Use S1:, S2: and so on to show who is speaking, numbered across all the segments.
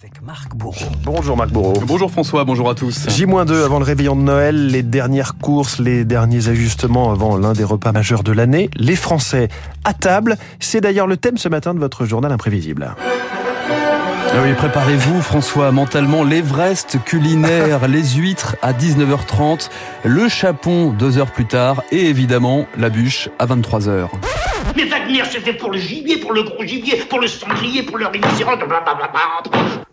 S1: avec Marc Bourreau.
S2: Bonjour Marc Bourreau.
S3: Bonjour François, bonjour à tous.
S2: J-2 avant le réveillon de Noël, les dernières courses, les derniers ajustements avant l'un des repas majeurs de l'année. Les Français à table, c'est d'ailleurs le thème ce matin de votre journal imprévisible.
S3: Ah oui, préparez-vous François, mentalement l'Everest culinaire, les huîtres à 19h30, le chapon deux heures plus tard et évidemment la bûche à 23h.
S4: Mais Wagner, c'était pour le gibier, pour le gros gibier, pour le sanglier, pour le rhinocéros, blablabla.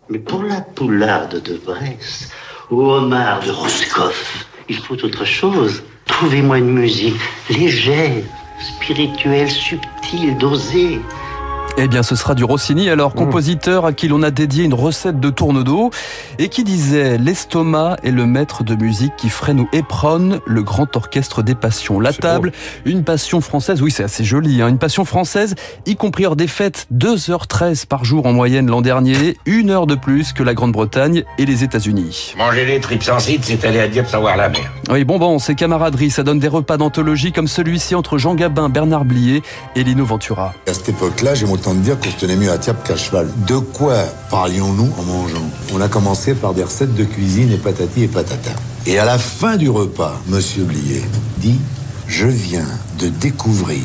S4: Mais pour la poularde de Bresse, ou homard de Roscoff, il faut autre chose. Trouvez-moi une musique légère, spirituelle, subtile, dosée.
S3: Eh bien, ce sera du Rossini, alors compositeur à qui l'on a dédié une recette de tourne-dos et qui disait l'estomac est le maître de musique qui freine ou éperonne le grand orchestre des passions. La table, une passion française, oui, c'est assez joli, hein, une passion française, y compris hors des fêtes, 2h13 par jour en moyenne l'an dernier, une heure de plus que la Grande-Bretagne et les États-Unis.
S5: Manger des tripes sans site, c'est aller à Dieppe savoir la mer.
S3: Oui, bon, bon, c'est camaraderie, ça donne des repas d'anthologie comme celui-ci entre Jean Gabin, Bernard Blier et Lino Ventura.
S6: À cette époque-là, j'aime autant de dire qu'on se tenait mieux à table qu'à cheval. De quoi parlions-nous en mangeant? On a commencé par des recettes de cuisine et patati et patata. Et à la fin du repas, Monsieur Blier dit Je viens de découvrir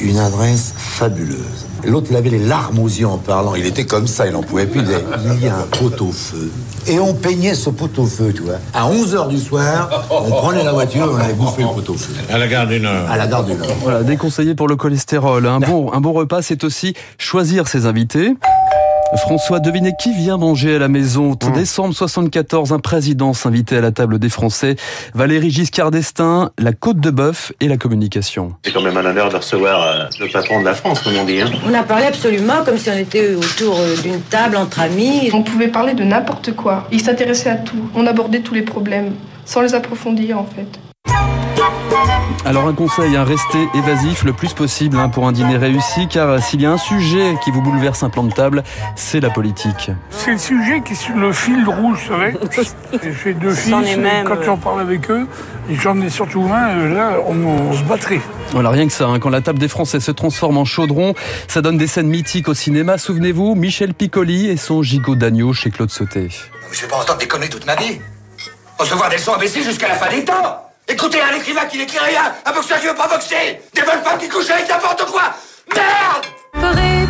S6: une adresse fabuleuse. L'autre, il avait les larmes aux yeux en parlant. Il était comme ça, il n'en pouvait plus. Il disait, il y a un pot-au-feu. Et on peignait ce pot-au-feu, tu vois. À 11h du soir, on prenait la voiture et on allait bouffer le pot-au-feu.
S5: À la gare du Nord.
S6: À la gare du Nord.
S3: Voilà, déconseillé pour le cholestérol. Un bon, un bon repas, c'est aussi choisir ses invités. François, devinez qui vient manger à la maison. Décembre 74, un président s'invitait à la table des Français. Valérie Giscard d'Estaing, la côte de bœuf et la communication.
S7: C'est quand même un honneur de recevoir euh, le patron de la France, comme on dit. Hein.
S8: On a parlé absolument comme si on était autour euh, d'une table entre amis.
S9: On pouvait parler de n'importe quoi. Il s'intéressait à tout. On abordait tous les problèmes, sans les approfondir en fait.
S3: Alors un conseil, hein, restez évasif le plus possible hein, pour un dîner réussi, car s'il y a un sujet qui vous bouleverse un plan de table, c'est la politique.
S10: C'est le sujet qui est sur le fil rouge, vous savez. J'ai deux
S8: même,
S10: quand
S8: euh.
S10: j'en parle avec eux, et j'en ai surtout un, euh, là, on, on se battrait.
S3: Voilà, rien que ça, hein, quand la table des Français se transforme en chaudron, ça donne des scènes mythiques au cinéma. Souvenez-vous, Michel Piccoli et son gigot d'agneau chez Claude Sauté.
S5: Je vais pas entendre déconner toute ma vie. Recevoir des sons imbéciles jusqu'à la fin des temps. Écoutez un écrivain qui n'écrit rien, un boxeur qui veut pas boxer, des bonnes femmes qui couchent avec n'importe quoi. Merde
S11: Préparez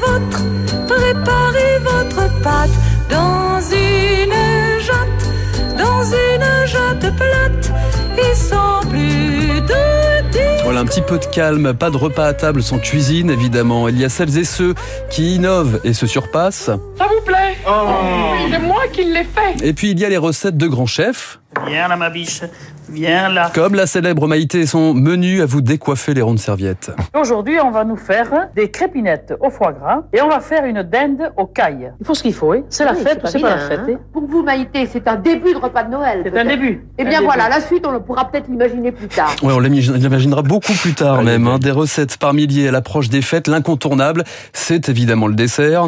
S11: votre, préparez votre pâte dans une jatte, dans une jatte plate et sans plus de
S3: Voilà, un petit peu de calme, pas de repas à table sans cuisine, évidemment. Il y a celles et ceux qui innovent et se surpassent.
S10: Ça vous plaît? Oui, c'est moi qui l'ai fait.
S3: Et puis il y a les recettes de grands chefs,
S4: Viens là, ma biche. Viens là.
S3: comme la célèbre Maïté et son menu à vous décoiffer les rondes serviettes.
S12: Aujourd'hui, on va nous faire des crépinettes au foie gras et on va faire une dinde aux cailles. Il faut ce qu'il faut, oui. C'est la
S8: Oui,
S12: fête
S8: c'est
S12: ou c'est
S8: pas
S12: pas la fête
S8: hein.
S12: hein.
S13: Pour vous, Maïté, c'est un début de repas de Noël.
S12: C'est un début.
S13: Eh
S12: Un
S13: bien
S12: début.
S13: voilà, la suite, on pourra peut-être l'imaginer plus tard.
S3: Ouais, on l'imagine- l'imaginera beaucoup plus tard même. hein. Des recettes par milliers à l'approche des fêtes. L'incontournable, c'est évidemment le dessert.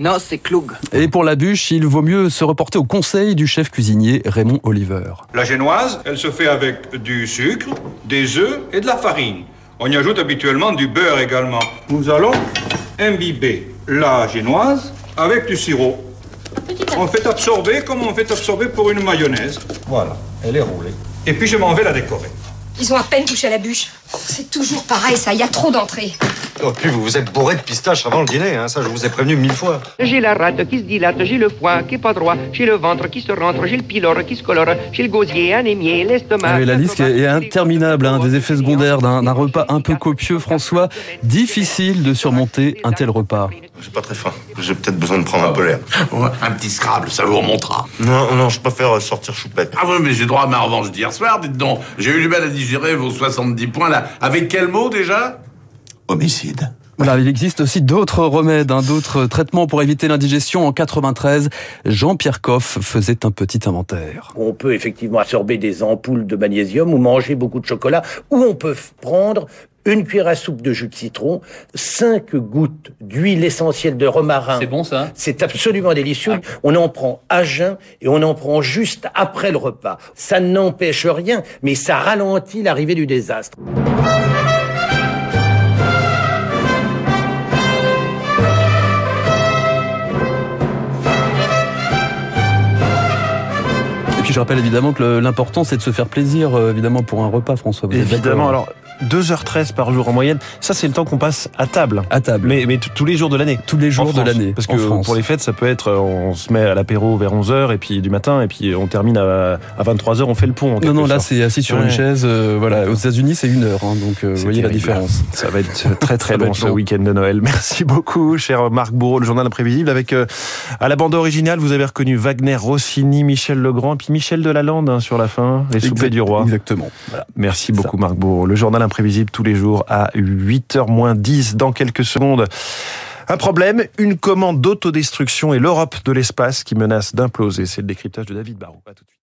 S8: Non, c'est Cloug.
S3: Et pour la bûche, il vaut mieux se reporter au conseil du chef cuisinier Raymond Oliver.
S10: La génoise, elle se fait avec du sucre, des œufs et de la farine. On y ajoute habituellement du beurre également. Nous allons imbiber la génoise avec du sirop. On fait absorber comme on fait absorber pour une mayonnaise. Voilà, elle est roulée. Et puis je m'en vais la décorer.
S11: Ils ont à peine touché à la bûche. C'est toujours pareil, ça, il y a trop d'entrées.
S5: Oh, puis vous vous êtes bourré de pistaches avant le dîner, hein, ça je vous ai prévenu mille fois.
S12: J'ai la rate qui se dilate, j'ai le foie qui est pas droit, j'ai le ventre qui se rentre, j'ai le pylore qui se colore, j'ai le gosier anémié, l'estomac.
S3: Ah oui, la liste est interminable, hein, des effets secondaires d'un d'un repas un peu copieux, François. Difficile de surmonter un tel repas.
S6: J'ai pas très faim. J'ai peut-être besoin de prendre un peu l'air.
S5: un petit scrabble, ça vous remontera.
S6: Non, non, je préfère sortir choupette.
S5: Ah oui, mais j'ai droit à ma revanche d'hier soir, dites donc. J'ai eu du mal à digérer vos 70 points là. Avec quel mot déjà?
S6: Homicide.
S3: Voilà, il existe aussi d'autres remèdes, hein, d'autres traitements pour éviter l'indigestion. En 93, Jean-Pierre Coff faisait un petit inventaire.
S12: On peut effectivement absorber des ampoules de magnésium ou manger beaucoup de chocolat, ou on peut prendre une cuillère à soupe de jus de citron, 5 gouttes d'huile essentielle de romarin.
S3: C'est bon ça
S12: C'est absolument délicieux. Ah. On en prend à jeun et on en prend juste après le repas. Ça n'empêche rien, mais ça ralentit l'arrivée du désastre.
S3: Et puis je rappelle évidemment que l'important c'est de se faire plaisir, euh, évidemment, pour un repas, François. Vous
S2: évidemment, alors 2h13 par jour en moyenne, ça c'est le temps qu'on passe à table.
S3: À table.
S2: Mais, mais tous les jours de l'année.
S3: Tous les jours de l'année.
S2: Parce que pour les fêtes, ça peut être, on se met à l'apéro vers 11h et puis du matin et puis on termine à, à 23h, on fait le pont. en
S3: Non, non, là c'est assis sur
S2: Ouais.
S3: une chaise. euh, voilà, aux États-Unis c'est une heure, hein, donc euh, vous voyez la différence.
S2: Ça va être très très long ce week-end de Noël. Merci beaucoup, cher Marc Bourreau, le journal imprévisible. Avec euh, à la bande originale, vous avez reconnu Wagner, Rossini, Michel Legrand, et puis Michel Delalande hein, sur la fin, les soupers
S3: Exact-
S2: du roi.
S3: Exactement. Voilà.
S2: Merci beaucoup Marc Bourreau. Le journal imprévisible tous les jours à 8h moins 10 dans quelques secondes. Un problème, une commande d'autodestruction et l'Europe de l'espace qui menace d'imploser. C'est le décryptage de David suite.